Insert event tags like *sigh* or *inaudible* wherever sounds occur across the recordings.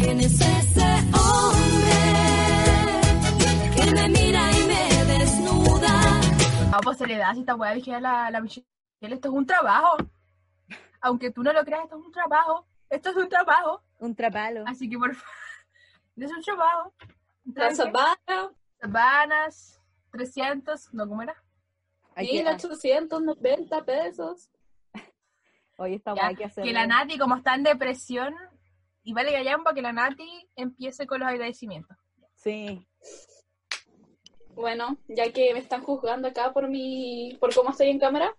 ¿Quién es ese hombre que me mira y me desnuda? Ah, pues se le da si esta weá dije a la, la Michelle, esto es un trabajo. Aunque tú no lo creas, esto es un trabajo. Esto es un trabajo. Un trapalo. Así que por favor, *laughs* es un trabajo. La sabana, Sabanas, 300, no, ¿cómo era? *laughs* Hay que- 1890 pesos. Hoy esta Ya, hay que hacer. que la Nati, como está en depresión, y vale gallampa que la Nati empiece con los agradecimientos. Sí. Bueno, ya que me están juzgando acá por mi, por cómo estoy en cámara,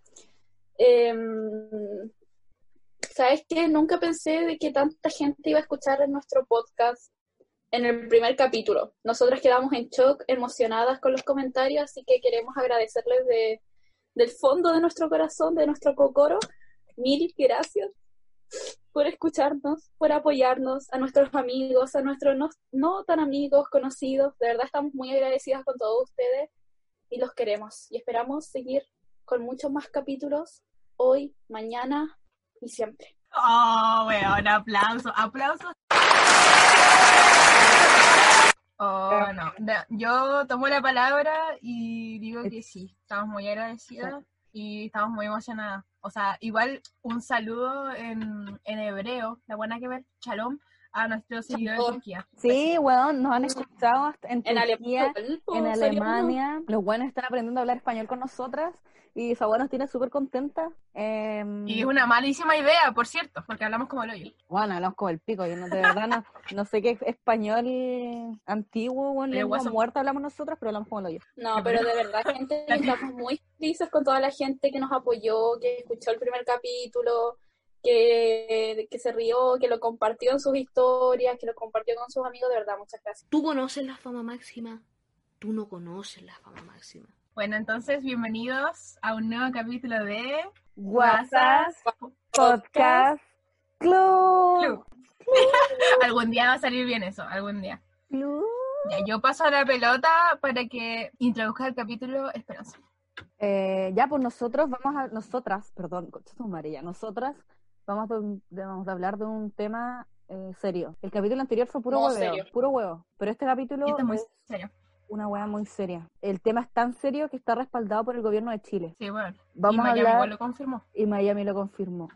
em, ¿sabes qué? Nunca pensé de que tanta gente iba a escuchar en nuestro podcast en el primer capítulo. Nosotras quedamos en shock, emocionadas con los comentarios, así que queremos agradecerles de, del fondo de nuestro corazón, de nuestro cocoro. Mil gracias por escucharnos, por apoyarnos, a nuestros amigos, a nuestros no, no tan amigos, conocidos. De verdad estamos muy agradecidas con todos ustedes y los queremos. Y esperamos seguir con muchos más capítulos hoy, mañana y siempre. Oh, weón, aplauso, aplauso. Oh, no. Yo tomo la palabra y digo que sí, estamos muy agradecidas y estamos muy emocionadas. O sea, igual un saludo en, en hebreo, la buena que ver, shalom, a nuestros seguidores de. Turquía. Sí, weón, nos han escuchado hasta en En Turquía, Alemania, en Alemania. Los buenos están aprendiendo a hablar español con nosotras y esa weá nos tiene súper contentas. Eh, Y es una malísima idea, por cierto, porque hablamos como el hoyo. Bueno, hablamos como el pico. Yo no, de verdad no, no sé qué español antiguo o en Pero lengua guaso. muerta hablamos nosotras, pero hablamos como el hoyo. No, pero de verdad, gente, estamos muy felices con toda la gente que nos apoyó, que escuchó el primer capítulo, que, que se rió, que lo compartió en sus historias, que lo compartió con sus amigos. De verdad, muchas gracias. Tú conoces la fama máxima, tú no conoces la fama máxima. Bueno, entonces, bienvenidos a un nuevo capítulo de Guasas Podcast Club. Club. *laughs* algún día va a salir bien eso, algún día. Club. Ya, yo paso la pelota para que introduzca el capítulo Esperanza. Eh, ya, pues nosotros vamos a, nosotras, perdón, tu ya, nosotras vamos a, de- vamos a hablar de un tema eh, serio. El capítulo anterior fue puro No, hueveo, serio. puro huevo, pero este capítulo Y esto es muy serio. una hueá muy seria. El tema es tan serio que está respaldado por el gobierno de Chile. Sí, bueno. Vamos y a Miami hablar- igual lo confirmó. Y Miami lo confirmó.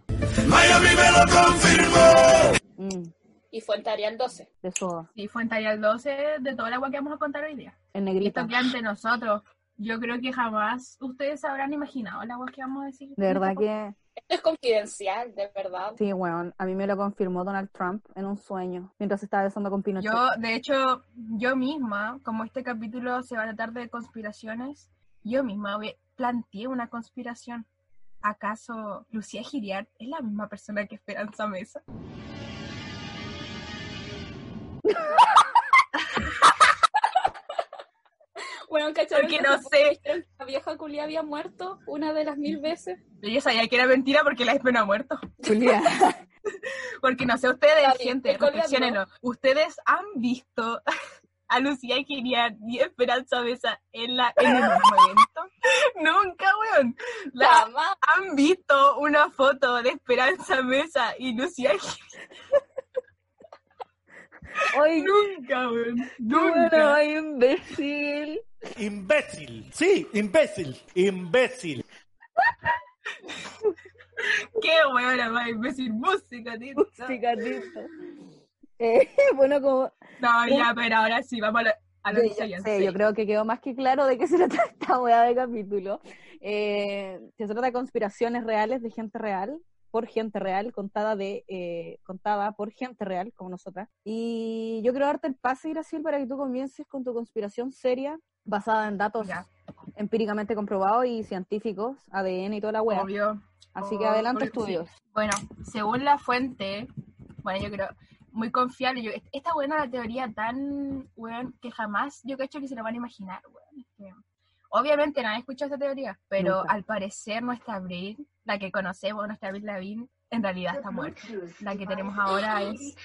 Miami me lo confirmó. Mm, Y Fuente Arial 12. de soda, Sí, fue en Tarial 12 de toda la agua que vamos a contar hoy día. en Y negrita. esto que ante nosotros, yo creo que jamás ustedes habrán imaginado la agua que vamos a decir. De verdad que Esto es confidencial, de verdad. sí, weón. A mí me lo confirmó Donald Trump en un sueño, mientras estaba besando con Pinochet. Yo, de hecho, yo misma, como este capítulo se va a tratar de conspiraciones, yo misma planteé una conspiración. ¿Acaso Lucía Giriart es la misma persona que Esperanza Mesa? *laughs* Bueno, ¿cachai? Porque no sé. La vieja culia había muerto una de las mil veces. Yo ya sabía que era mentira porque la Espe no ha muerto. Julia. *laughs* Porque no sé ustedes, bien, gente, reflexionenlo. ¿Ustedes han visto *laughs* a Lucía Giriart y Esperanza Mesa en, la, en el mismo evento? *laughs* Nunca, weón. La, Jamás. ¿Han visto una foto de Esperanza Mesa y Lucía Giriart? Ay, Nunca, weón. bueno, Nunca. ay, imbécil. Imbécil. Sí, imbécil. Imbécil. Qué weón, más imbécil. Música, tío. Cigarrito. Eh, *laughs* bueno, como No, ya, pero ahora sí, vamos a lo, a lo Yo, sé, yo creo que quedó más que claro de qué se *laughs* trata esta weá de capítulo. Eh, se trata de conspiraciones reales de gente real, por gente real, contada de eh, contada por gente real, como nosotras. Y yo quiero darte el pase, Graciel, para que tú comiences con tu conspiración seria, basada en datos Ya. empíricamente comprobados y científicos, ADN y toda la. Obvio. Así que Oh, adelante, sí. estudios. Bueno, según la fuente, bueno, yo creo, muy confiable, yo, esta buena teoría tan, weón, que jamás yo cacho que se lo van a imaginar, weón. es que- obviamente nadie escuchó esta teoría, pero Nunca. al parecer nuestra Abril, la que conocemos, nuestra Abril Lavigne, en realidad está muerta. La que tenemos ahora es...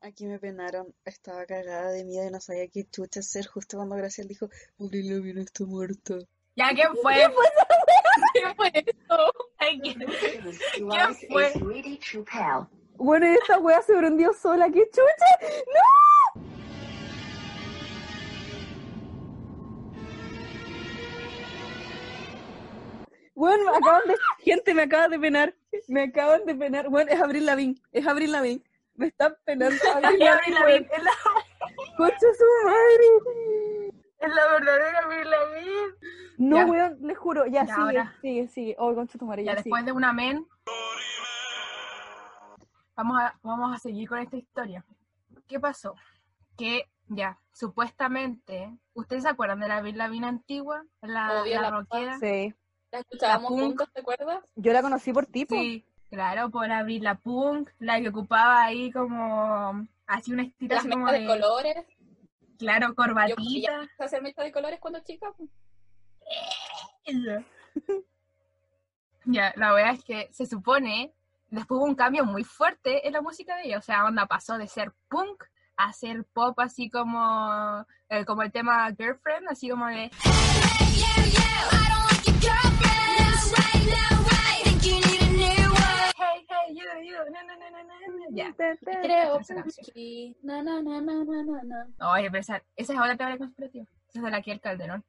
Aquí me penaron, estaba cagada de miedo y no sabía qué chucha hacer justo cuando Graciela dijo, Abril Lavigne está muerta. ¿Ya quién fue? ¿Qué fue esto? Ay, ¿Quién, quién fue? Bueno, esta wea se prendió sola, qué chucha. ¡No! Bueno, me acaban de. Gente, me acaban de penar. Me acaban de penar. Bueno, es Abril Lavín. Es Abril Lavín. Me están penando *laughs* Abril Lavín. Lavigne, es la, *laughs* Concha su madre. es la verdadera Avril Lavigne. No, Ya. weón, les juro. Ya, Ya, sigue, ahora. sigue, sigue. Oh, concha tu madre, Ya ya, después sigue. de un amén, vamos a, vamos a seguir con esta historia. ¿Qué pasó? Que ya, supuestamente, ¿ustedes se acuerdan de la Avril Lavigne antigua? La, Obvio, la la rockera. Sí. La escuchábamos punk. juntos, ¿te acuerdas? Yo la conocí por tipo. Sí, claro, por abrir la punk, la que ocupaba ahí como, así una estira Las como de de, colores. claro, Yo corbatita. quería hacer mechas de colores cuando chica. *laughs* Ya, la verdad es que se supone, después hubo un cambio muy fuerte en la música de ella, o sea, onda pasó de ser punk a ser pop, así como, eh, como el tema Girlfriend, así como de, ya. Creo que... Na, na, na, na, na, na, na. Oye, pero esa, esa es otra teoría conspirativa. Esa es de la que el Calderón.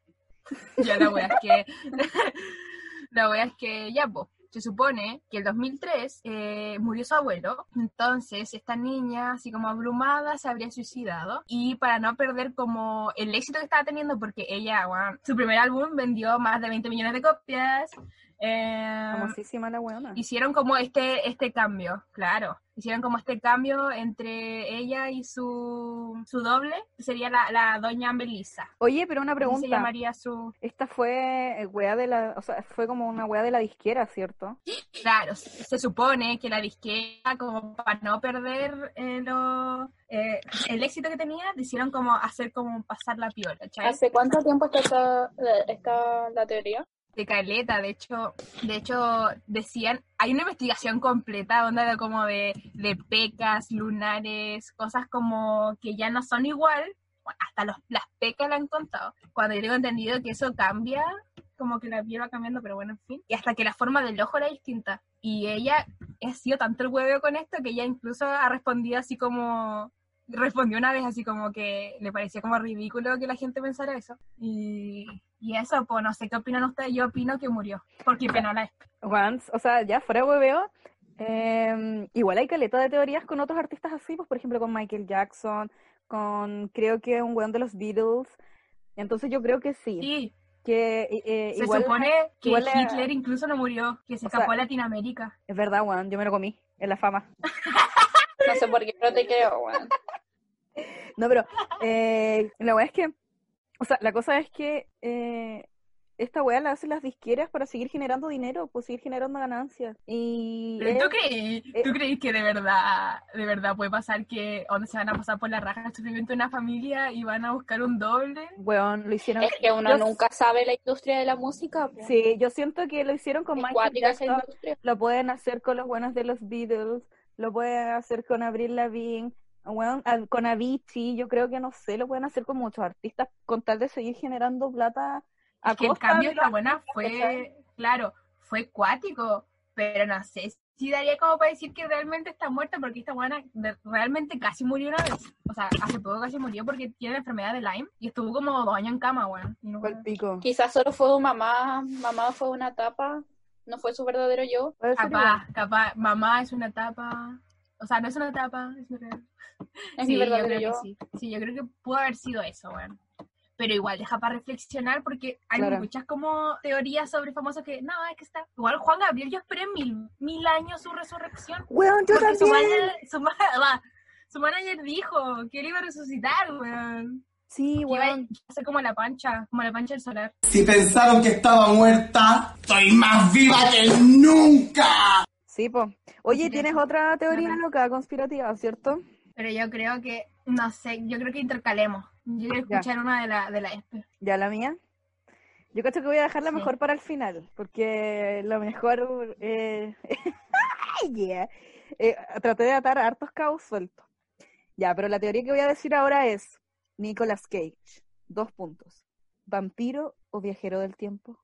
*laughs* ya la wea es que. *laughs* la wea es que ya, po. Se supone que el 2003 eh, murió su abuelo, entonces esta niña, así como abrumada, se habría suicidado. Y para no perder como el éxito que estaba teniendo, porque ella, weón, su primer álbum vendió más de 20 millones de copias. Eh, Famosísima la weona. hicieron como este, este cambio, claro. Hicieron como este cambio entre ella y su, su doble, que sería la, la doña Melissa. Oye, pero una Así se pregunta. llamaría su... Esta fue eh, wea de la, o sea, fue como una wea de la disquera, ¿cierto? Claro, se supone que la disquera, como para no perder eh, lo- eh, el éxito que tenía, hicieron como hacer como pasar la piola, ¿cachai? ¿Hace cuánto tiempo está, esta- está la teoría? De caleta, de hecho, de hecho decían, hay una investigación completa, onda de como de, de pecas, lunares, cosas como que ya no son igual, hasta los, las pecas la han contado, cuando yo tengo entendido que eso cambia, como que la piel va cambiando, pero bueno, en fin, y hasta que la forma del ojo era distinta, y ella ha sido tanto el huevo con esto que ella incluso ha respondido así como, respondió una vez así como que le parecía como ridículo que la gente pensara eso, y... Y eso, pues no sé qué opinan ustedes, yo opino que murió, porque penó la Once, o sea, ya fuera hueveo, eh, igual hay caleta de teorías con otros artistas así, pues por ejemplo con Michael Jackson, con creo que un weón de los Beatles. Entonces yo creo que sí, Sí, que eh, eh, se igual supone que igual Hitler incluso no murió, que se O sea- escapó a Latinoamérica. es verdad, weón, yo me lo comí en la fama. *laughs* No sé por qué, pero te creo, weón. *laughs* No, pero eh, la weá es que, o sea, la cosa es que eh, esta weá la hacen las disqueras para seguir generando dinero, pues seguir generando ganancias. Y Pero ¿Tú es- creí, eh, ¿Tú creí que de verdad, de verdad puede pasar que donde se van a pasar por la raja el sufrimiento de una familia y van a buscar un doble? weón, lo hicieron. Es que uno yo- nunca sabe la industria de la música. po. Sí, yo siento que lo hicieron con Michael Jackson, lo pueden hacer con los buenos de los Beatles, lo pueden hacer con Avril Lavigne, weón, al- con Avicii, yo creo que no sé, lo pueden hacer con muchos artistas con tal de seguir generando plata a Es que el cambio de la buena fue, claro, fue cuático, pero no sé si daría como para decir que realmente está muerta, porque esta buena realmente casi murió una vez. O sea, hace poco casi murió porque tiene la enfermedad de Lyme y estuvo como dos años en cama, weón. Y no. Quizás solo fue un mamá, mamá fue una etapa, no fue su verdadero yo. Capaz, capaz, mamá es una etapa. O sea, no es una etapa, es *laughs* mi real. Es sí, mi yo verdadero creo yo. que sí. Sí, yo creo que pudo haber sido eso, weón. Pero igual, deja para reflexionar porque hay Claro. muchas como teorías sobre famosos que, no, es que está. Igual Juan Gabriel, yo esperé mil, mil años su resurrección. Weón, yo Porque su también. manager, su, *laughs* su manager dijo que él iba a resucitar, weón. Sí, a weón. ser como la pancha, como la pancha del solar. Si pensaron que estaba muerta, estoy más viva que nunca. Sí, po. Oye, ¿tienes otra teoría Ajá. loca, conspirativa, cierto? Pero yo creo que, no sé, yo creo que intercalemos. Yo quiero Ya. escuchar una de la, de la Espe. ¿Ya la mía? Yo creo que voy a dejarla Sí. mejor para el final, porque lo mejor... Eh... *laughs* yeah. Eh, traté de atar hartos cabos sueltos. Ya, pero la teoría que voy a decir ahora es Nicolas Cage. Dos puntos. ¿Vampiro o viajero del tiempo?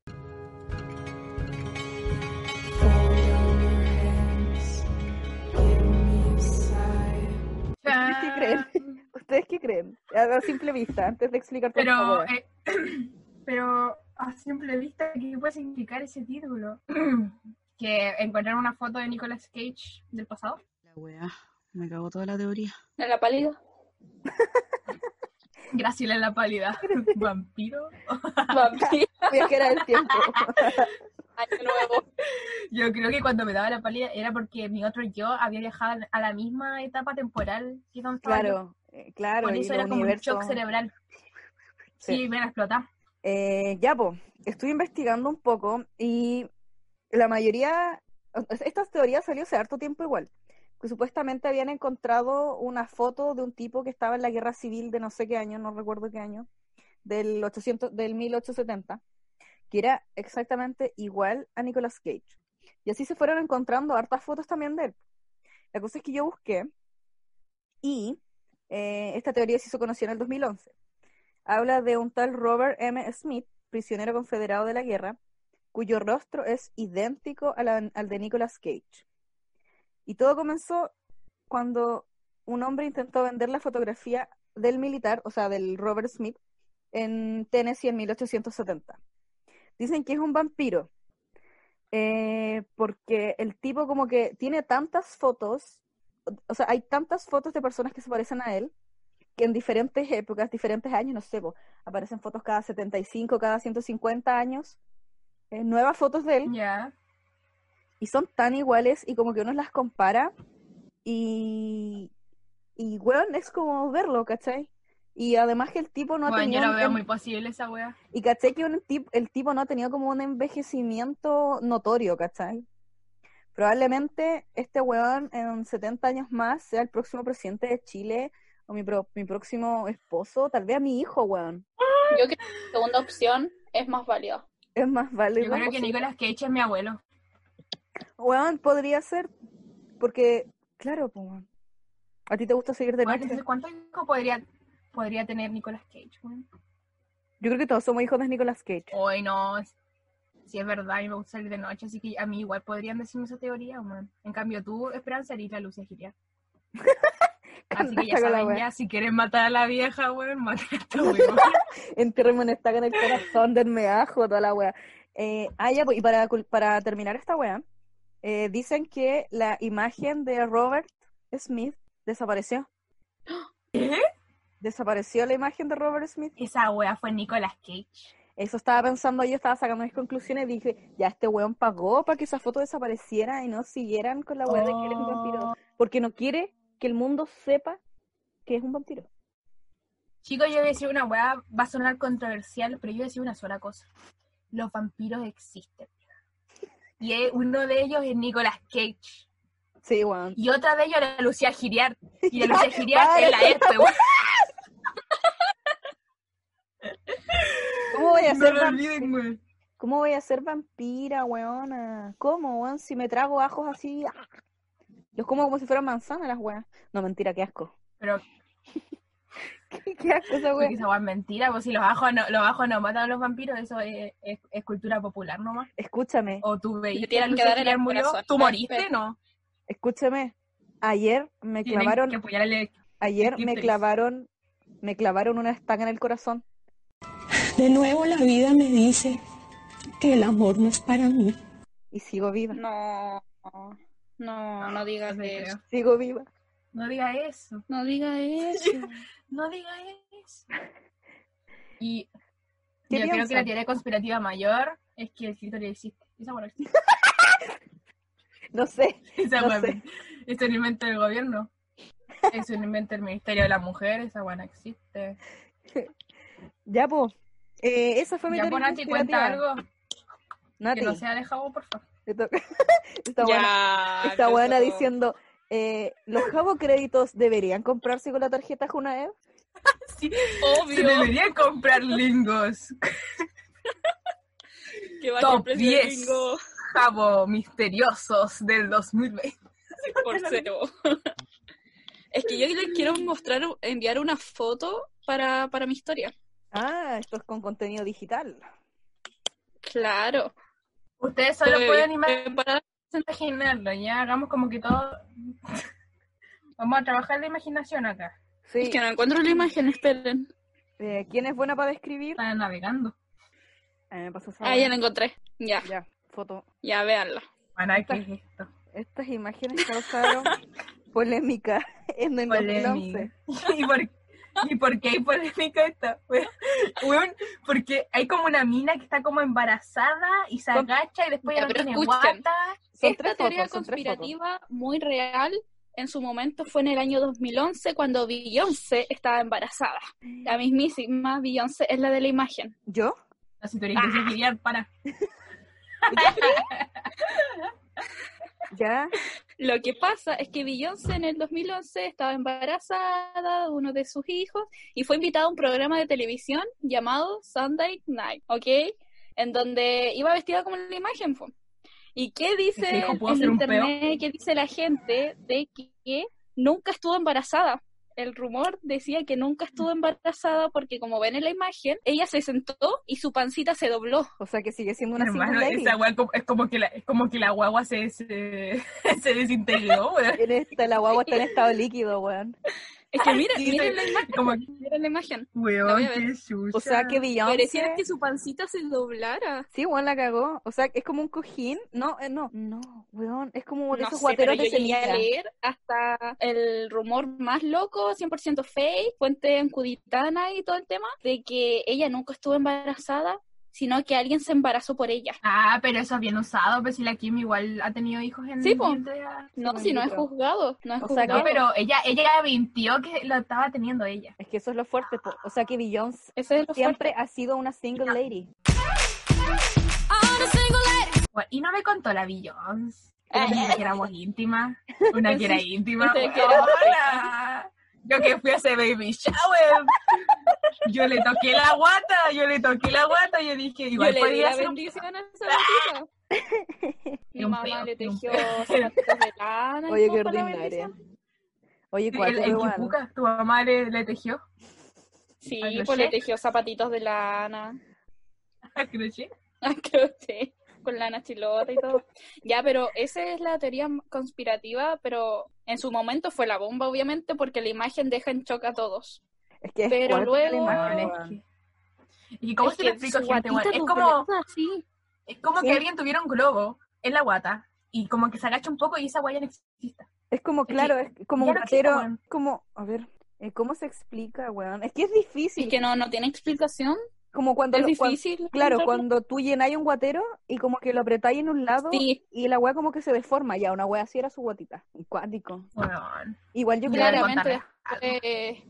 qué creen? ¿Ustedes qué creen? *laughs* A simple vista, antes de explicar todo Pero, esto, eh, *clears throat* pero a simple vista, ¿qué puede significar ese título? *clears throat* que encontrar una foto de Nicolas Cage del pasado. La wea, me cago toda la teoría. En la pálida. *laughs* Graciela en la pálida. Vampiro. Vampiro. *laughs* viajera del tiempo. Año nuevo. Yo creo que cuando me daba la pálida era porque mi otro yo había viajado a la misma etapa temporal que yo. Claro, eh, claro. Por y eso era como un shock cerebral. Sí. Sí, me la explotaba. Eh, ya, pues, estuve investigando un poco y la mayoría, estas teorías salió hace harto tiempo igual, que supuestamente habían encontrado una foto de un tipo que estaba en la guerra civil de no sé qué año, no recuerdo qué año, del 800, del 1870, que era exactamente igual a Nicolas Cage. Y así se fueron encontrando hartas fotos también de él. La cosa es que yo busqué y eh, esta teoría se hizo conocida en el 2011 habla de un tal Robert M. Smith, prisionero confederado de la guerra, cuyo rostro es idéntico al de Nicolas Cage. Y todo comenzó cuando un hombre intentó vender la fotografía del militar, o sea, del Robert Smith, en Tennessee en 1870. Dicen que es un vampiro, eh, porque el tipo como que tiene tantas fotos, o sea, hay tantas fotos de personas que se parecen a él, que en diferentes épocas, diferentes años, no sé, aparecen fotos cada 75, cada 150 años, eh, nuevas fotos de él. Y son tan iguales, y como que uno las compara, y, y weón, es como verlo, ¿cachai? Y además que el tipo no ha Bueno, yo tenido lo un veo muy posible esa wea. y caché que un tip- el tipo no ha tenido como un envejecimiento notorio, ¿cachai? Probablemente este weón en 70 años más sea el próximo presidente de Chile o mi, pro- mi próximo esposo, tal vez a mi hijo, weón. Yo creo que la segunda opción es más válida. Es más válido. Yo creo que Nicolas Cage es mi abuelo. Weón, podría ser, porque, claro, pues, weón. A ti te gusta seguir de noche. ¿Cuántos hijos podría, podría tener Nicolas Cage? weón? Yo creo que todos somos hijos de Nicolas Cage. Hoy no, si es verdad, a mí me gusta salir de noche, así que a mí igual podrían decirme esa teoría, weón. En cambio tú, Esperanza, eres la Lucia Giriar. *laughs* Así que ya saben, wea. ya, si quieren matar a la vieja, weón, maten a *laughs* esta weón. Entierrenme una estaca en el corazón, denme ajo, toda la wea. Eh, ah, ya, y para, para terminar esta wea, eh, dicen que la imagen de Robert Smith desapareció. ¿Qué? *gasps* Desapareció la imagen de Robert Smith. Esa wea fue Nicolas Cage. Eso estaba pensando yo, estaba sacando mis conclusiones y dije, ya este weón pagó para que esa foto desapareciera y no siguieran con la wea de que él es un vampiro. Porque no quiere que el mundo sepa que es un vampiro. Chicos, yo voy a decir una weá, va a sonar controversial, pero yo voy a decir una sola cosa. Los vampiros existen. Y uno de ellos es Nicolas Cage. Sí, weón. Y otra de ellos es *laughs* la Lucía Giriar. Y la Lucía Giriar Vale. es la este, weón. *laughs* ¿Cómo voy a No ser vam- olviden, weón. ¿Cómo voy a ser vampira, weona? ¿Cómo, weón? Si me trago ajos así. ¡ah! Los como como si fueran manzanas las weas. No, mentira, qué asco. Pero *laughs* qué, qué asco wea. esa es mentira, pues si los ajos no, los ajos no matan a los vampiros, eso es, es- es cultura popular nomás. Escúchame, O tú la que dar el murió, corazón. tú moriste. ¿no? escúchame. Ayer me Tienen clavaron, ayer me clavaron, me clavaron una estaca en el corazón. De nuevo la vida me dice que el amor no es para mí. Y sigo viva. No, no, no digas No eso. Sigo viva. No diga eso. No digas *laughs* eso. No diga eso. Y ¿Qué yo creo que la teoría conspirativa mayor es que el clítoris existe. Esa bueno existe. *laughs* No sé. Esa No weá sé. es un invento del gobierno. Es un invento del Ministerio de la Mujer. Esa buena existe. *laughs* Ya, pues. Eh, esa fue mi Ya teoría por Nati cuenta algo Nati, que no sea de jabón, por favor. te toca. *laughs* Está buena. Ya. Está buena diciendo, eh, ¿los jabo créditos deberían comprarse con la tarjeta Junaed? *laughs* Se Obvio deberían comprar lingos. que va a Top de 10. bingo Jabo misteriosos del 2020. *laughs* por cero. Es que yo les quiero mostrar, enviar una foto para, para mi historia. Ah, esto es con contenido digital. Claro. Ustedes solo pueden preparada. Imaginarlo, ya hagamos como que todo. *laughs* Vamos a trabajar la imaginación acá. Sí. Es que no encuentro la imagen, esperen. Eh, ¿Quién es buena para describir? Está navegando. Me pasó esa Ah, ya la encontré. Ya, Ya, foto. ya, véanla. Bueno, ¿qué es esto? Estas imágenes causaron *laughs* polémica en el 2011. Polémica. *laughs* ¿Y por, ¿Y por qué hay polémica esta? Porque hay como una mina que está como embarazada y se agacha y después Ya, no tiene escuchen. guata. Son Esta tres teoría fotos, son tres fotos. conspirativa muy real en su momento fue en el año 2011 cuando Beyoncé estaba embarazada. La mismísima Beyoncé es la de la imagen. ¿Yo? Tú eres que para. ¿Ya? Lo que pasa es que Beyoncé en el 2011 estaba embarazada de uno de sus hijos y fue invitada a un programa de televisión llamado Sunday Night, ¿ok? En donde iba vestida como la imagen. ¿Y qué dice ¿Ese hijo pudo en ser un internet? ¿Qué dice la gente de que nunca estuvo embarazada? El rumor decía que nunca estuvo embarazada porque como ven en la imagen, ella se sentó y su pancita se dobló. O sea que sigue siendo una Hermano, esa es como que la, es como que la guagua se, se, *laughs* se desintegró, weón. La guagua está en estado líquido, weón. Es que miren, Sí, miren la imagen, Como miren la imagen. Weón. O sea que Pareciera Beyoncé... que su pancita se doblara. Sí, weón, la cagó. O sea, es como un cojín. No, eh, no. No, weón. Es como de No esos sé, guateros de semilla. leer hasta el rumor más loco, 100% fake, fuente en Cuditana y todo el tema, de que ella nunca estuvo embarazada, sino que alguien se embarazó por ella. Ah, pero eso es bien usado, pues si la Kim igual ha tenido hijos en Sí, de- No, Sí, si no es juzgado, no es O sea, juzgado. No, pero ella, ella mintió que lo estaba teniendo ella. Es que eso es lo fuerte. po. O sea que Beyoncé es lo siempre ha sido una single lady. Bueno, y no me contó la Beyoncé. Una que *laughs* éramos íntimas. Una que era íntima. Pensé que era- Hola. Yo que fui a ese baby shower. Yo le toqué la guata, yo le toqué la guata, yo dije, Yo igual le di podía un- bendición a esa. *laughs* Mi mamá peo, le tejió peo. zapatitos de lana. Oye, qué ordinaria. Oye, cuatro el igual. Kipuka, tu mamá le, le tejió Sí, ¿A pues crochet? le tejió zapatitos de lana. a crochet. *laughs* Creo que con lana chilota y todo. Ya, pero esa es la teoría conspirativa, pero en su momento fue la bomba, obviamente, porque la imagen deja en shock a todos. Es que es Pero la luego- imagen, es que- ¿Y cómo Es se lo que explico, su gente? guatita Bueno, es como, así. es como Sí. que alguien tuviera un globo en la guata y como que se agacha un poco y esa guaya no existe. Es como, claro, es como ya un no gatero. weón. Como, a ver, eh, ¿cómo se explica, weón? Es que es difícil. Es que no, no tiene explicación. Como cuando, Es lo- difícil. claro, cuando tú llenáis un guatero y como que lo apretáis en un lado Sí, y la weá como que se deforma. Ya, una weá así era su guatita. Cuático. Bueno, Igual yo claramente después,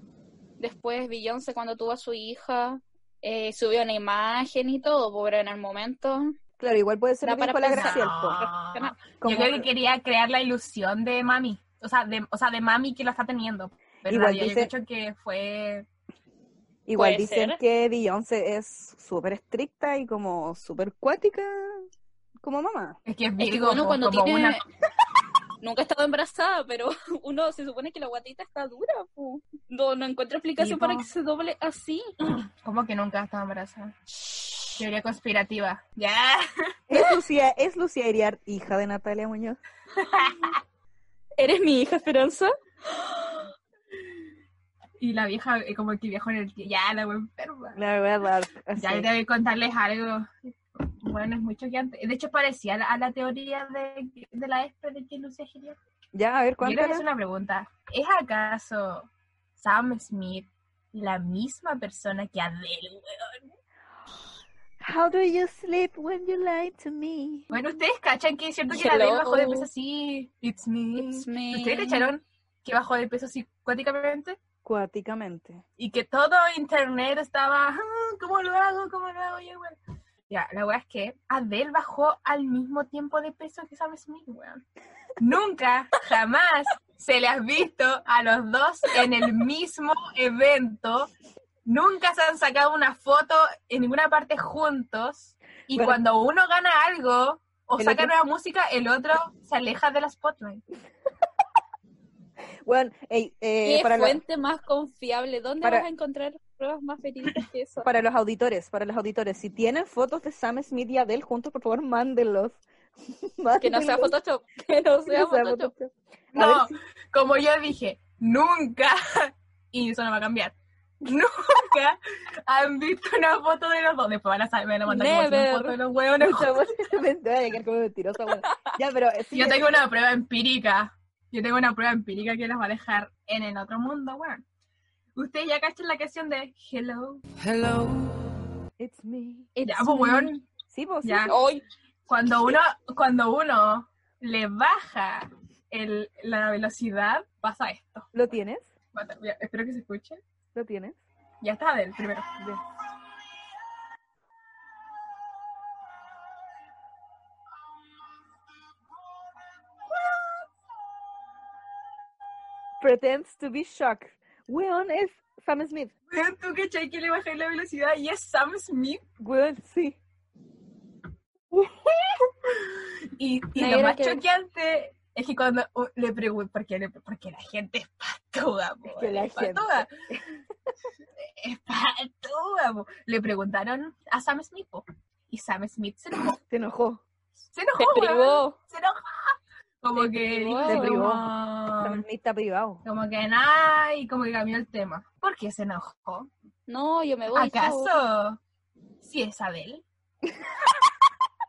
después Beyoncé cuando tuvo a su hija eh, subió una imagen y todo, pero en el momento Claro, igual puede ser que para la. No. Como- Yo creo que quería crear la ilusión de mami. O sea, de, o sea, de mami que lo está teniendo. Pero Igual realidad dice- yo creo que fue... Igual dicen ser. que Beyoncé es súper estricta y como súper cuática como mamá. Es que es es que Virgo, uno po, cuando como tiene una... *laughs* nunca ha estado embarazada, pero *laughs* uno se supone que la guatita está dura, no, no encuentro explicación para que se doble así. *gasps* ¿Cómo que nunca estaba embarazada? Teoría conspirativa. Ya. ¿Es Lucía, ¿Es Lucía Iriart hija de Natalia Muñoz? *laughs* ¿Eres mi hija, Esperanza? Y la vieja, eh, como que viajó en el tiempo. Ya, la wea enferma. La verdad. así. Ya debo contarles algo. Bueno, es mucho que antes. De hecho, parecía a la, a la teoría de, de la ESPE de que Lucía Giliar. Ya, a ver, Yo quiero hacer una pregunta. ¿Es acaso Sam Smith la misma persona que Adele, weón? How do you sleep when you lie to me? Bueno, ustedes cachan que es cierto que Hello. Adele bajó de peso así. It's me. It's me. ¿Ustedes cacharon que bajó de peso psicóticamente? Cuáticamente. Y que todo internet estaba, "Ah, ¿cómo lo hago? ¿Cómo lo hago? Y, bueno, ya, la weá es que Adele bajó al mismo tiempo de peso que Sam Smith, weón. Nunca, jamás se le has visto a los dos en el mismo evento. Nunca se han sacado una foto en ninguna parte juntos. Y Bueno. cuando uno gana algo o saca otro- nueva música, el otro se aleja de la spotlight. Bueno, ey, eh, ¿Qué para, lo- fuente más confiable? ¿Dónde para- vas a encontrar pruebas más verídicas que eso? para los auditores, para los auditores, si tienen fotos de Sam Smith y Adele juntos, por favor, mándenlos. *laughs* Que no sea Mándenlos. Photoshop. *laughs* Que no Que sea no sea Photoshop. Photoshop. No, si- como yo dije, nunca, *laughs* y eso no va a cambiar, nunca han visto una foto de los dos. Después van a saber, me van a mandar cien fotos de los hueones. Mucha vaya a quedar como mentirosa, weón. Ya, pero eh, sí, Yo tengo una prueba empírica. Yo tengo una prueba empírica que los va a dejar en el otro mundo, weón. Ustedes ya cachan la canción de Hello. It's me. ya, pues, weón. Sí, pues sí. Ya. Hoy, Cuando uno, cuando uno le baja el, la velocidad, pasa esto. ¿Lo tienes? Espero que se escuche. ¿Lo tienes? Ya está del primero. Bien. Pretends to be shocked. Weón es Sam Smith. Weón, ¿Tú cachai que le bajé la velocidad y es Sam Smith? Weón, sí. Y, lo más que- choqueante es que cuando uh, le pregunto, porque, le- porque la gente es patuda, po, que la es patuda. es patuda, po. Le preguntaron a Sam Smith, po, y Sam Smith se enojó. Se enojó. Se enojó, se enojó. Como Te que privó. como, está privado. como que nada, y como que cambió el tema. ¿Por qué se enojó? No, yo me voy. ¿Acaso? Si es Adele. *laughs*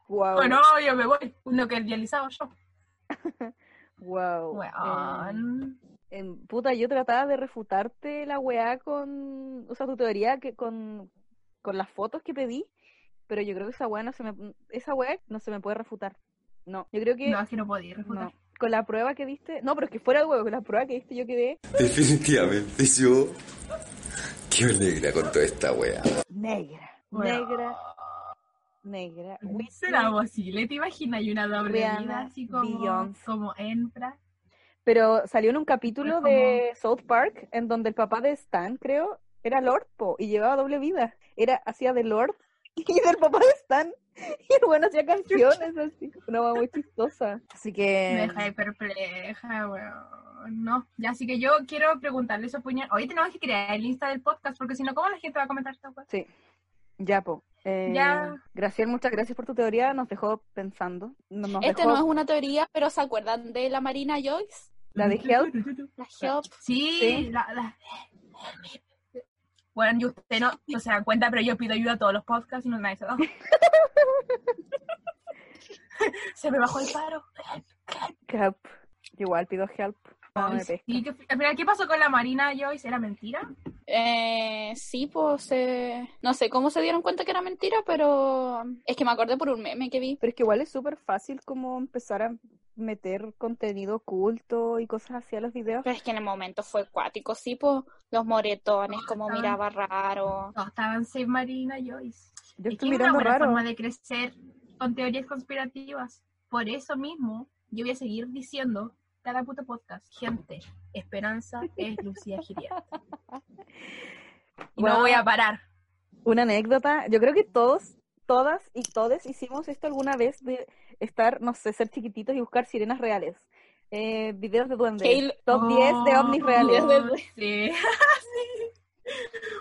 Wow. O no, yo me voy. Uno que idealizado yo. *laughs* Wow. Weón. Eh, em, puta, yo trataba de refutarte la weá con, o sea, tu teoría que con, con las fotos que pedí, pero yo creo que esa weá no se me, esa weá no se me puede refutar. No, yo creo que No, es que no podía refutar. no. Con la prueba que diste, no, pero es que fuera el huevo, con la prueba que diste yo quedé Definitivamente yo. Qué negra con toda esta wea. negra, Bueno. negra, negra. ¿Será posible? ¿Te imaginas? Y una doble Rihanna, vida así como, Beyoncé. como entra. Pero salió en un capítulo como- de South Park en donde el papá de Stan, creo, era Lord Po y llevaba doble vida. Era hacía de Lord y del papá de Stan. Y el bueno hacía canciones así, una hueá muy chistosa. Así Me que deja ahí perpleja, weón. No, ya así que yo quiero preguntarle su opinión. Hoy tenemos que crear el Insta del podcast, porque si no, ¿cómo la gente va a comentar esta weá? sí, ya po. Eh, Ya. Graciel, muchas gracias por tu teoría, nos dejó pensando. No- Nos Este dejó no es una teoría, pero ¿se acuerdan de la Marina Joyce? la de Help. La Help. Sí, Sí. La, la- Bueno, y usted no, no se dan cuenta, pero yo pido ayuda a todos los podcasts y no nadie se da. *laughs* se me bajó el paro. Help. Igual pido help. No Ay, me pesca. sí, que- al final, ¿qué pasó con la Marina Joyce? ¿Era mentira? Eh, sí, pues eh, no sé cómo se dieron cuenta que era mentira, pero es que me acordé por un meme que vi. Pero es que igual es súper fácil como empezar a meter contenido oculto y cosas así a los videos. Pero es que en el momento fue cuático, sí, pues los moretones, como Ah. miraba raro. No, estaban Save Marina Joyce. Yo Es estoy que es una mirando buena raro. forma de crecer con teorías conspirativas. Por eso mismo, yo voy a seguir diciendo cada puto podcast. Gente, esperanza es Lucía Giriat. Y no voy a parar. Una anécdota, yo creo que todos, todas y todes hicimos esto alguna vez de estar, no sé, ser chiquititos y buscar sirenas reales. Eh, videos de duendes. Hail- Top 10 de ovnis reales. videos *laughs* de- Sí. *laughs* sí.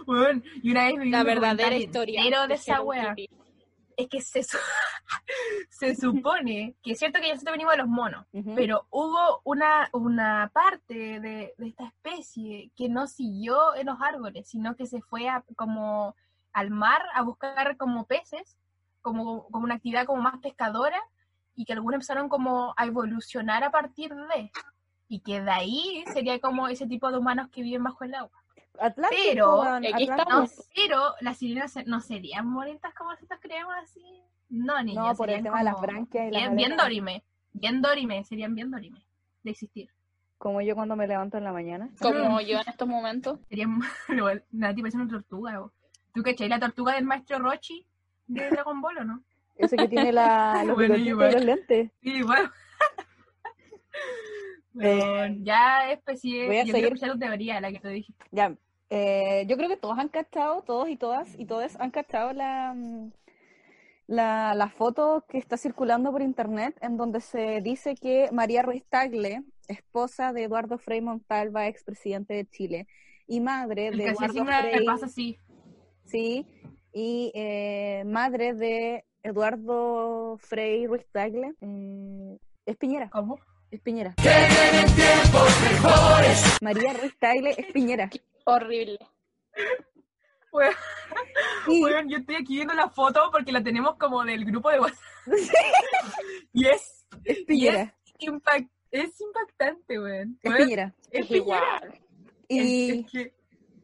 Bueno, y una vez La verdadera historia. entero de esa wea. Es que se, su- *laughs* se supone que es cierto que nosotros venimos de los monos, pero hubo una, una parte de, de esta especie que no siguió en los árboles, sino que se fue a, como al mar a buscar como peces, como, como una actividad como más pescadora, y que algunos empezaron como a evolucionar a partir de, y que de ahí sería como ese tipo de humanos que viven bajo el agua. Atlántico, Pero- aquí Atlántico. No, estamos. pero las sirenas no serían bonitas como nosotros creemos así. No, niña. No, por el tema de las branquias y las bien, bien dorime. Bien dorime, serían bien dorime de existir. Como yo cuando me levanto en la mañana. Como yo en estos momentos. Serían *laughs* igual, nada, tipo es una tortuga. o- ¿Tú cachai la tortuga del maestro Rochi de Dragon Ball o no? Ese que tiene la, *laughs* los Bueno, y igual. los lentes. Sí, igual. *laughs* Bueno, ya especie, Eh, voy a yo seguir- quiero escuchar tu teoría, la que te dije. Ya, eh, yo creo que todos han cachado, todos y todas, y todos han cachado la, mm, la, la foto que está circulando por internet en donde se dice que María Ruiz Tagle, esposa de Eduardo Frei Montalva, expresidente de Chile, y madre El de Eduardo Frei, pasa así. sí, y eh, madre de Eduardo Frei Ruiz Tagle, eh, es Piñera. ¿Cómo? Es Piñera. María Ruiz Tagle es Piñera. Horrible. *laughs* Weón, yo estoy aquí viendo la foto porque la tenemos como del grupo de WhatsApp. *laughs* y es, Es y es, Piñera. impact- es impactante, weón. Es Piñera. Es Piñera. Igual. Y, Es que-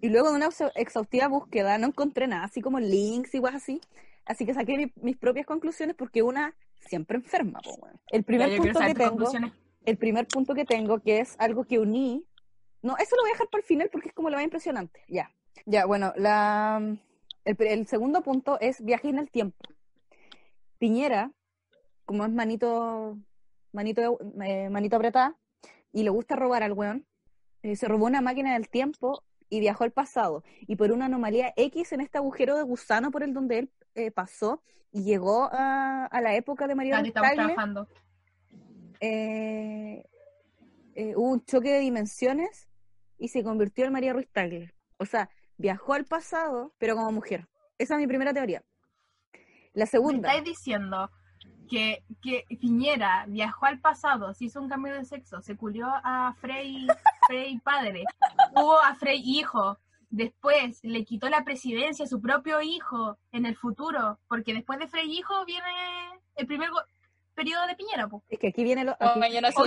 y luego de una exhaustiva búsqueda no encontré nada, así como links y cosas así. Así que saqué mi- mis propias conclusiones porque una siempre enferma. po, weón. El primer Ya, punto que tengo, conclusiones. El primer punto que tengo, que es algo que uní. No, eso lo voy a dejar para el final porque es como lo más impresionante. Ya. Ya, bueno, la, el, el segundo punto es viaje en el tiempo. Piñera, como es manito, manito, eh, manito apretada, y le gusta robar al weón, eh, se robó una máquina del tiempo y viajó al pasado. Y por una anomalía X en este agujero de gusano por el donde él eh, pasó y llegó a, a la época de María estamos Tagle, trabajando. Eh, eh, hubo un choque de dimensiones y se convirtió en María Ruiz Tagle. O sea, viajó al pasado, pero como mujer. Esa es mi primera teoría. La ¿Me segunda, estáis diciendo que, que Piñera viajó al pasado, se hizo un cambio de sexo, se culió a Frey, Frey padre, tuvo a Frey hijo, después le quitó la presidencia a su propio hijo en el futuro, porque después de Frey hijo viene el primer periodo de Piñera, po. es que aquí viene lo. Yo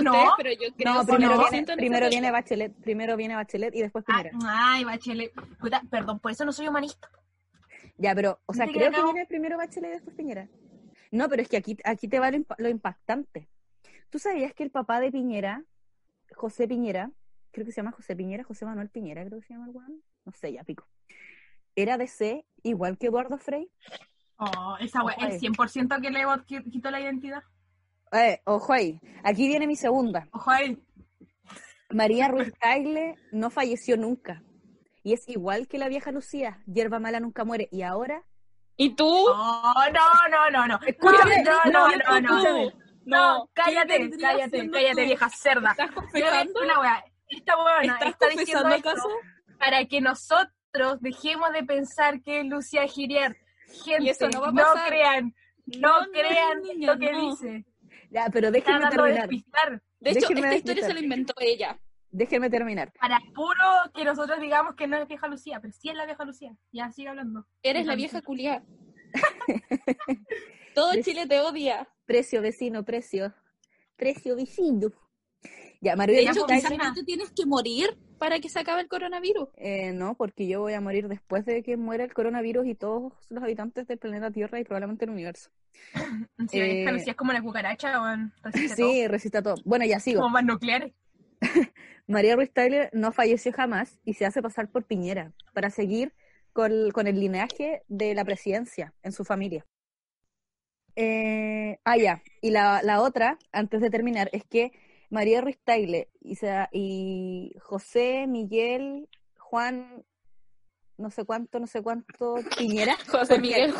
no pero yo creo no, que primero, no. viene, primero viene. Bachelet, primero viene Bachelet y después Ah, Piñera. ay, Bachelet. Puta, perdón, por eso no soy humanista. Ya, pero, o sea, ¿Viste que creo que viene primero Bachelet y después Piñera. No, pero es que aquí, aquí te va lo, impa- lo impactante. ¿Tú sabías que el papá de Piñera, José Piñera, creo que se llama José Piñera, José Manuel Piñera, creo que se llama el weón? No sé, ya pico. Era de C, igual que Eduardo Frey. Oh, esa wea, Ojo el ahí. 100% que le quitó la identidad. Eh, ojo ahí. Aquí viene mi segunda. Ojo ahí. María Ruiz Tagle no falleció nunca. Y es igual que la vieja Lucía, hierba mala nunca muere. Y ahora, ¿Y tú? No, no, no, no, no. Escúchame, no, no, no, no, no. No, ¿qué cállate, cállate, cállate, tú? vieja cerda. ¿Estás confesando? una wea. Esta weona ¿Estás está diciendo acaso? para que nosotros dejemos de pensar que es Lucía Girier. Gente, Y eso no va a no pasar. crean, no, No, no, crean niña, lo que no. dice. Ya, pero déjenme de terminar. De hecho, Déjenme esta historia se la inventó ella. Déjenme terminar. Para puro que nosotros digamos que no es vieja Lucía, pero sí es la vieja Lucía. Ya sigue hablando. Eres la vieja culiá. *laughs* Todo Chile te odia. Precio, vecino, precio. Precio, vecino. Ya, María De hecho, quizás no te tienes que morir para que se acabe el coronavirus. Eh, no, porque yo voy a morir después de que muera el coronavirus y todos los habitantes del planeta Tierra y probablemente el universo. *laughs* Sí, vieja Eh, es como la cucaracha, weón. Resiste todo. Sí, resista todo. Bueno, ya sigo. Como más nucleares. *laughs* María Ruiz Tagle no falleció jamás y se hace pasar por Piñera para seguir con, con el linaje de la presidencia en su familia. Eh, ah, ya. Y la, la otra, antes de terminar, es que María Ruiz Tagle y, y José, Miguel, Juan, no sé cuánto, no sé cuánto, Piñera. *laughs* José porque- Miguel.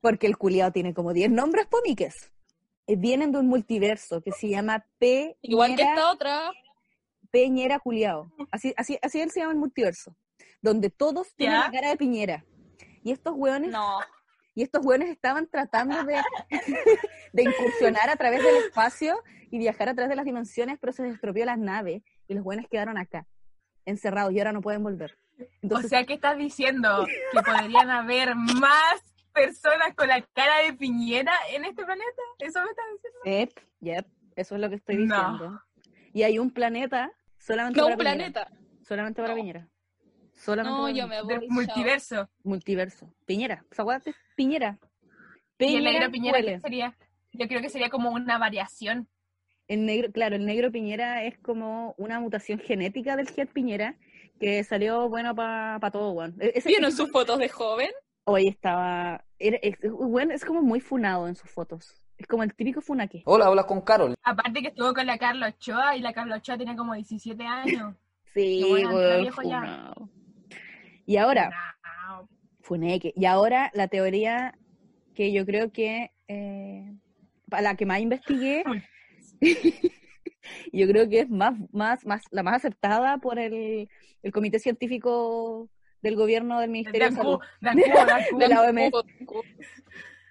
Porque el culiao tiene como 10 nombres pomiques. Eh, Vienen de un multiverso que se llama P. Igual que esta otra. Peñera Culiao. Así, así, así él se llama el multiverso. Donde todos tienen la cara de Piñera. Y estos hueones, No. Y estos hueones estaban tratando de, *laughs* de incursionar a través del espacio y viajar a través de las dimensiones, pero se les estropeó las naves y los hueones quedaron acá, encerrados y ahora no pueden volver. Entonces, o sea, ¿qué estás diciendo? ¿Que podrían haber más personas con la cara de Piñera en este planeta? ¿Eso me estás diciendo? yep, yep, eso es lo que estoy No. diciendo. Y hay un planeta solamente No para un Piñera. planeta. Solamente para No. Piñera. Solamente No, yo Piñera. me voy. Chao. multiverso. Multiverso. Piñera. ¿Se acuerdan de Piñera? ¿Y el Piñera negro Piñera qué sería? Yo creo que sería como una variación. El negro, claro, el negro Piñera es como una mutación genética del gen Piñera que salió bueno para todo, weón. E- Ese, ¿Vieron sus fotos de joven? Hoy estaba. era- es, weón, es como muy funado en sus fotos. Es como el típico funaque. Hola, hablas con Carol. Aparte que estuvo con la Carla Ochoa y la Carla Ochoa tenía como 17 años. *laughs* Sí, Qué bueno, weón, viejo ya. funado. Y ahora, funeque. Y ahora la teoría que yo creo que. Eh, para la que más investigué. *laughs* *laughs* yo creo que es más, más, más, la más aceptada por el, el comité científico del gobierno del Ministerio de Salud. Dancú, *laughs* Dancú, Dancú. de la OMS.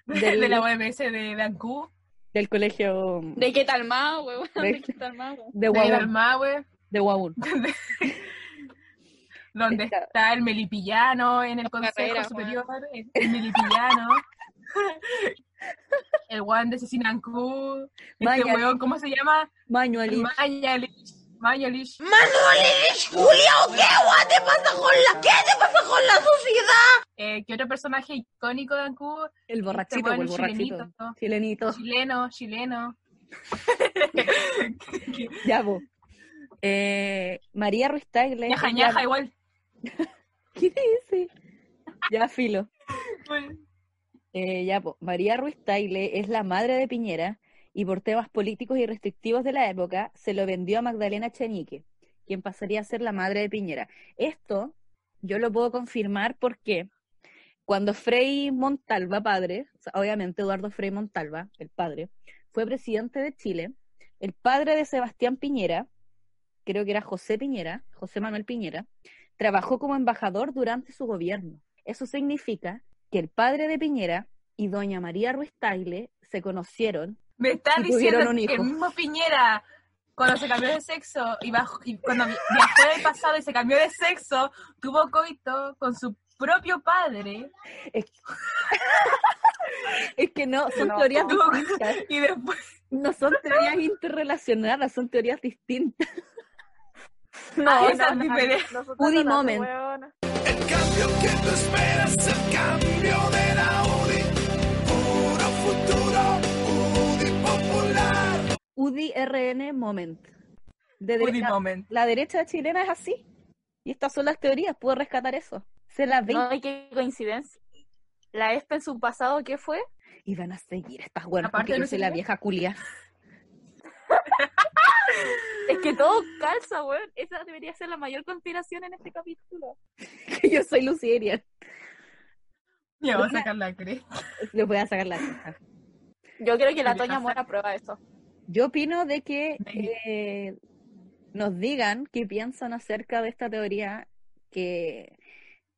de, del- la OMS de Dancú. Del colegio ¿De qué tal más, weón? De- ¿De qué tal más, de De Guaún. Dalmahue, De Guaún. Donde Está- está el melipillano en el Consejo carrera, Superior, el, el melipillano, *laughs* el guan de Cecinancú, este weón, ¿cómo se llama? Mañuelis. Mañalich. Mañalich. Eh, ¿Qué otro personaje icónico de Ancú? El borrachito, Este el borrachito. Chilenito. Chileno, chileno. *laughs* Ya, po. Eh, María Ruiz Tagle. Ñaja, ñaja, la- igual. *laughs* ¿Qué dice? Ya, filo. Eh, ya, po. María Ruiz Tagle es la madre de Piñera y por temas políticos y restrictivos de la época se lo vendió a Magdalena Chenique, quien pasaría a ser la madre de Piñera. Esto yo lo puedo confirmar porque cuando Frei Montalva, padre, obviamente Eduardo Frei Montalva, el padre, fue presidente de Chile, el padre de Sebastián Piñera, creo que era José Piñera, José Manuel Piñera, trabajó como embajador durante su gobierno. Eso significa que el padre de Piñera y doña María Ruiz Tagle se conocieron Me estás Y diciendo un que el mismo Piñera, cuando se cambió de sexo y, bajó- y cuando vi- viajó del pasado y se cambió de sexo, tuvo coito con su propio padre Es *laughs* que no, son No. teorías distintas. y después No son teorías interrelacionadas, son teorías distintas. *laughs* no, esas diferencias. Udi moment. El cambio que tú esperas, el cambio de la UDI. Puro futuro, UDI popular. UDI RN moment. De Woody derecha- moment. la derecha chilena es así. Y estas son las teorías, puedo rescatar eso. Se las vi No, y qué coincidencia. La ESPA en su pasado, ¿qué fue? y van a seguir estas buenas Aparte porque de yo no soy la vieja culia. Es que todo calza, weón. Esa debería ser la mayor conspiración en este capítulo. que *laughs* yo soy Lucieria. Me voy a sacar la cresta. Le voy a sacar la cresta. Yo creo que la ¿Qué Toña? Mora prueba eso. Yo opino de que eh, nos digan qué piensan acerca de esta teoría que,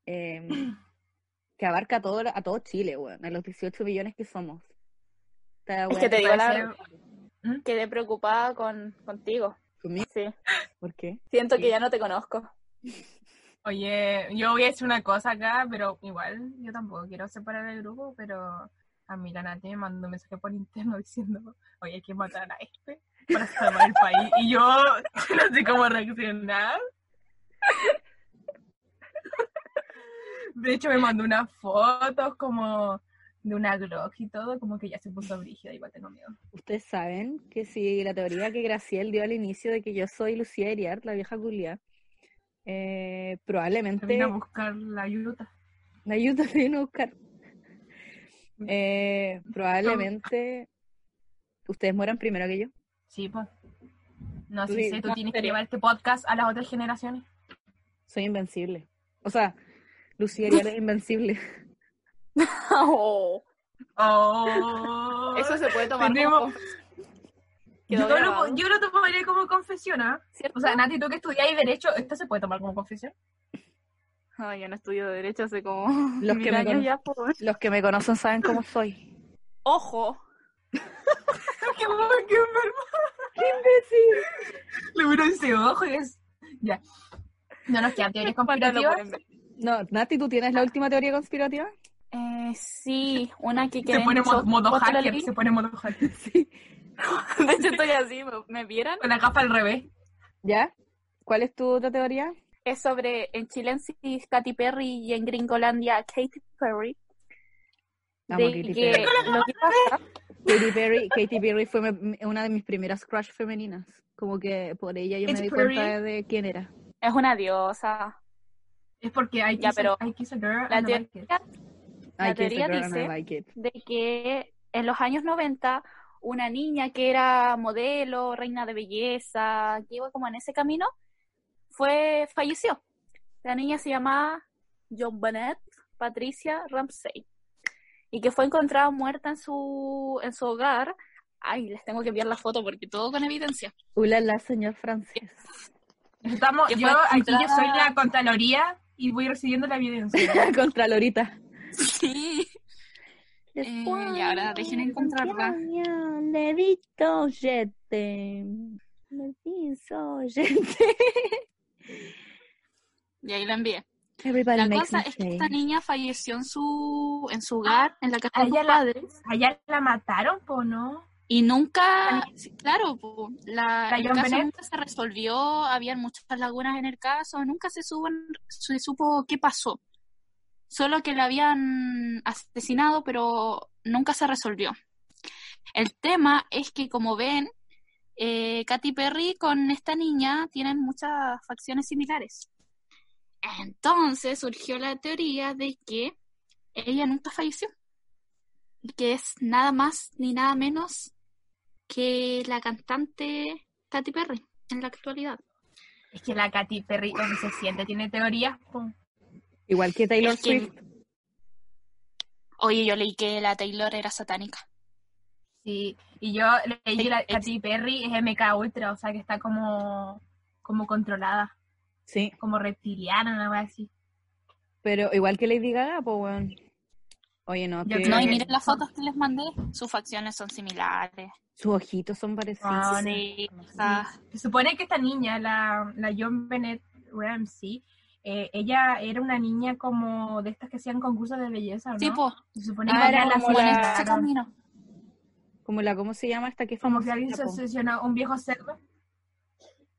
eh, *clears throat* que abarca a todo, a todo Chile, weón, a los 18 millones que somos. Esta Es que te digo la Parece- verdad. Quedé preocupada con, contigo. ¿Conmigo? Sí. ¿Por qué? Siento Sí. que ya no te conozco. Oye, yo voy a decir una cosa acá, pero igual yo tampoco quiero separar el grupo, pero a mí la Nati me mandó un mensaje por interno *laughs* diciendo, oye, hay que matar a este para salvar el país. Y yo *laughs* no sé cómo reaccionar. De hecho, me mandó unas fotos como de una Glock y todo, como que ya se puso brígida, igual tengo miedo. Ustedes saben que si la teoría que Graciel dio al inicio de que yo soy Lucía Iriart, la vieja culia, eh, Me probablemente vine a buscar la ayuda. me ayuda a venir a buscar. Eh, probablemente ustedes mueran primero que yo. Sí, pues. No, sí sé, tú ¿en tienes que llevar este podcast a las otras generaciones. Soy invencible. O sea, Lucía Iriart es invencible. *laughs* Oh, Oh. eso se puede tomar Tenemos- como... Yo lo, yo lo tomaría como confesión, ¿ah? O sea, Nati, tú que estudiáis Derecho, ¿esto se puede tomar como confesión? No, yo no estudio Derecho hace como Los que me conocen. ya, pues. Los que me conocen saben cómo soy. Ojo. *laughs* ¡Qué bueno, qué enfermo! Le miro ese ojo y es... Ya. No nos quedan teorías *laughs* conspirativas. No, Nati, ¿tú tienes la última teoría conspirativa? Eh, sí, una que *laughs* Se pone modo, modo mucho la hacker, se pone modo hacker. *laughs* Sí. *laughs* De hecho, estoy así, ¿me, me vieran? Con la gafa al revés. ¿Ya? ¿Cuál es tu otra teoría? Es sobre en Chilensis Katy Perry y en Gringolandia Katy Perry. Amo de Katy que Perry. lo que pasa Katy Perry, Katy Perry fue me- una de mis primeras crush femeninas. Como que por ella yo me di Perry. cuenta de quién era. es una diosa. Es porque hay Ya, kiss, pero a girl La and teoría La I teoría dice- like de que en los años 90 una niña que era modelo, reina de belleza, que iba como en ese camino, fue falleció. La niña se llamaba John Bennett Patricia Ramsey y que fue encontrada muerta en su en su hogar. Ay, les tengo que enviar la foto porque todo con evidencia. Ulala, señor francés. Estamos, yo aquí yo soy la Contraloría y voy recibiendo la evidencia. *laughs* Contra *laughs* Sí. Eh, y ahora dejen encontrarla. Le dito jete. Le jete. Y ahí la envié. Everybody La cosa es que esta niña falleció en su, en su hogar, en la casa de sus padres. Allá la mataron, po, ¿no? Y nunca, sí, claro, po, la, ¿La el caso nunca se resolvió, habían muchas lagunas en el caso, nunca se, suben, se supo qué pasó. Solo que la habían asesinado, pero nunca se resolvió. El tema es que, como ven, eh, Katy Perry con esta niña tienen muchas facciones similares. Entonces surgió la teoría de que ella nunca falleció. Y que es nada más ni nada menos que la cantante Katy Perry en la actualidad. Es que la Katy Perry, como se siente, tiene teorías, po. Igual que Taylor Es que- Swift. Oye, yo leí que la Taylor era satánica. Sí, y yo leí que la Katy Perry es MK Ultra, o sea que está como, como controlada, Sí, como reptiliana, una cosa así. pero igual que Lady Gaga, pues weón. Oye, no, Yo que creo No, y que- miren las fotos que les mandé, sus facciones son similares. sus ojitos son parecidos. Ah, Sí, ah, Se supone que esta niña, la, la John Bennett Ramsey, eh, ella era una niña como de estas que hacían concursos de belleza, ¿no? sí, po. Se supone Ah, que era ella la como la- funaron, Ese camino. Como la, ¿cómo se llama esta que es como que alguien se obsesionó, un viejo cerdo,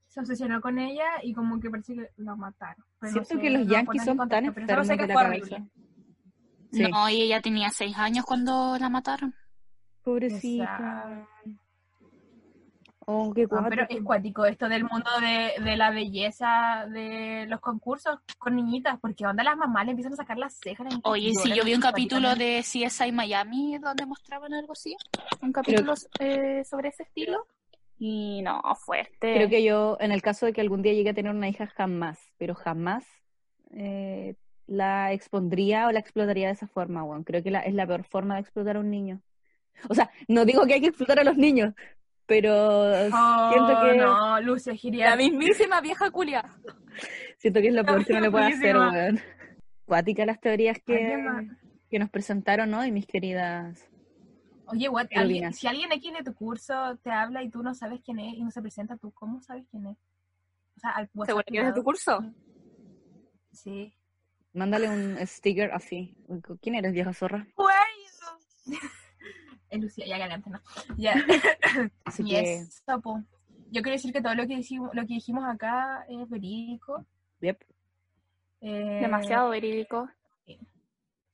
se obsesionó con ella y como que parece que la mataron. Pero no Siento sé, que los no yankees son tan contexto, enfermos que de la cabeza. Sí. No, y ella tenía seis años cuando la mataron. Pobrecita. Oh, qué Ah, pero es cuático esto del mundo de, de la belleza, de los concursos con niñitas, porque onda las mamás le empiezan a sacar las cejas. las Oye, sí, yo vi un capítulo de CSI Miami donde mostraban algo así. Un capítulo eh, sobre ese estilo. Y no, fuerte. Creo que yo, en el caso de que algún día llegue a tener una hija, jamás, pero jamás eh, la expondría o la explotaría de esa forma, weón. Creo que la, es la peor forma de explotar a un niño. O sea, no digo que hay que explotar a los niños, pero Oh, siento que no, Lucia Giriar. La mismísima vieja culia. *laughs* siento que es lo peor que no le puede hacer, weón. Cuática las teorías que, que nos presentaron hoy, mis queridas. Oye, what, alguien- si alguien aquí de tu curso te habla y tú no sabes quién es y no se presenta, ¿tú cómo sabes quién es? O sea, al WhatsApp ¿Seguro que es de tu curso? Sí. Mándale un sticker así. ¿Quién eres, vieja zorra? Es Lucía, ya galante, ¿no? Ya. *laughs* Así y que, eso, po. Yo quiero decir que todo lo que, dijimos, lo que dijimos acá es verídico. yep. Eh, Demasiado verídico.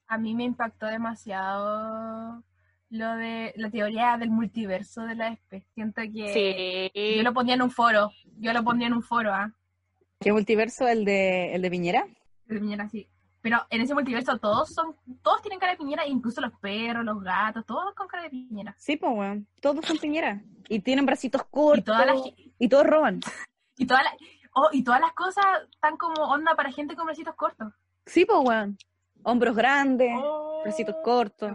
A mí me impactó demasiado lo de la teoría del multiverso de la SP. Siento que Sí. yo lo pondría en un foro. Yo lo pondría en un foro, ¿ah? ¿Qué multiverso? ¿El de, el de Piñera? De Piñera, sí. Pero en ese multiverso todos son, todos tienen cara de Piñera, incluso los perros, los gatos, todos con cara de Piñera. Sí, pues, weón. Todos son Piñera. Y tienen bracitos cortos. Y todas las, y todos roban. *laughs* y todas las, oh, y todas las cosas están como onda para gente con bracitos cortos. Sí, pues, weón. Hombros grandes, Oh, bracitos cortos.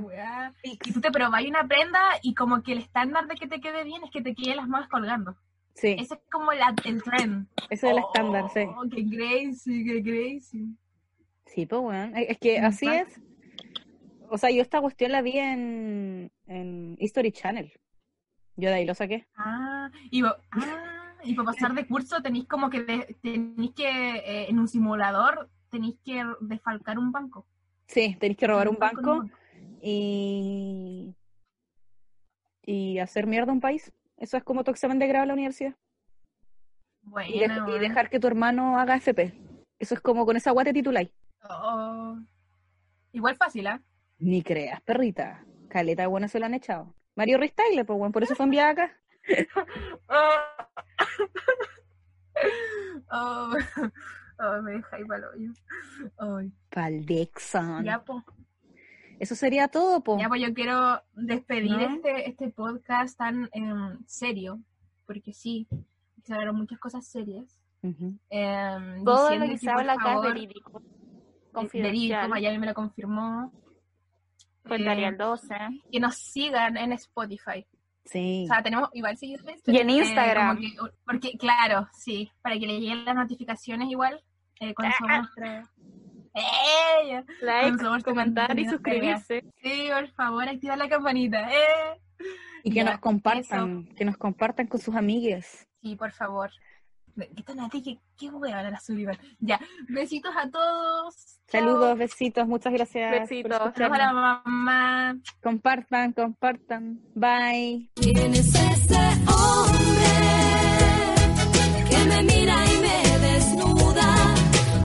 Y, y tú te probáis una prenda y como que el estándar de que te quede bien es que te queden las manos colgando. Sí, Ese es como la- el trend. ese es el Oh, estándar, sí. Qué crazy, qué crazy. Sí, pues, weón. Es que así es. O sea, yo esta cuestión la vi en, en History Channel. Yo de ahí lo saqué. Ah, y, ah, y para pasar de curso tenéis como que de- tenéis que, eh, en un simulador, tenéis que defalcar un banco. Sí, tenéis que robar un Defalcar banco y, y hacer mierda a un país. Eso es como tu examen de grado en la universidad. Y, de- Bueno, y dejar que tu hermano haga FP. Eso es como con esa guate tituláis. Oh. Igual fácil, ¿ah? Ni creas, perrita. Caleta de buenas se lo han echado. Mario Ristaile, pues bueno, por eso fue enviada acá. *laughs* oh, oh, me deja ahí para el hoyo. Pal Dexon. ya, pues. Eso sería todo, po. Ya, pues yo quiero despedir ¿No? este, este podcast tan em, serio, porque sí, se hablaron muchas cosas serias. Em, Todo lo que se habla acá es favor, verídico. Verídico. Miami me lo confirmó. Con Eh, Dariel 12. que nos sigan en Spotify. Sí. O sea, tenemos igual seguidores. Y en eh, Instagram. como que- porque, claro, sí, para que le lleguen las notificaciones igual. eh, cuando Ah, subamos nuestra- ¡Eh! Like, comentar y suscribirse. Sí, por favor, activar la campanita. ¡Eh! Y que Ya, nos compartan, que nos compartan con sus amigues. Sí, por favor. ¿Qué tal a ti? ¿Qué, qué hueá la Sullivan? Ya, besitos a todos. Chao. Saludos, besitos, muchas gracias. Besitos. Saludos a la mamá. Compartan, compartan. Bye.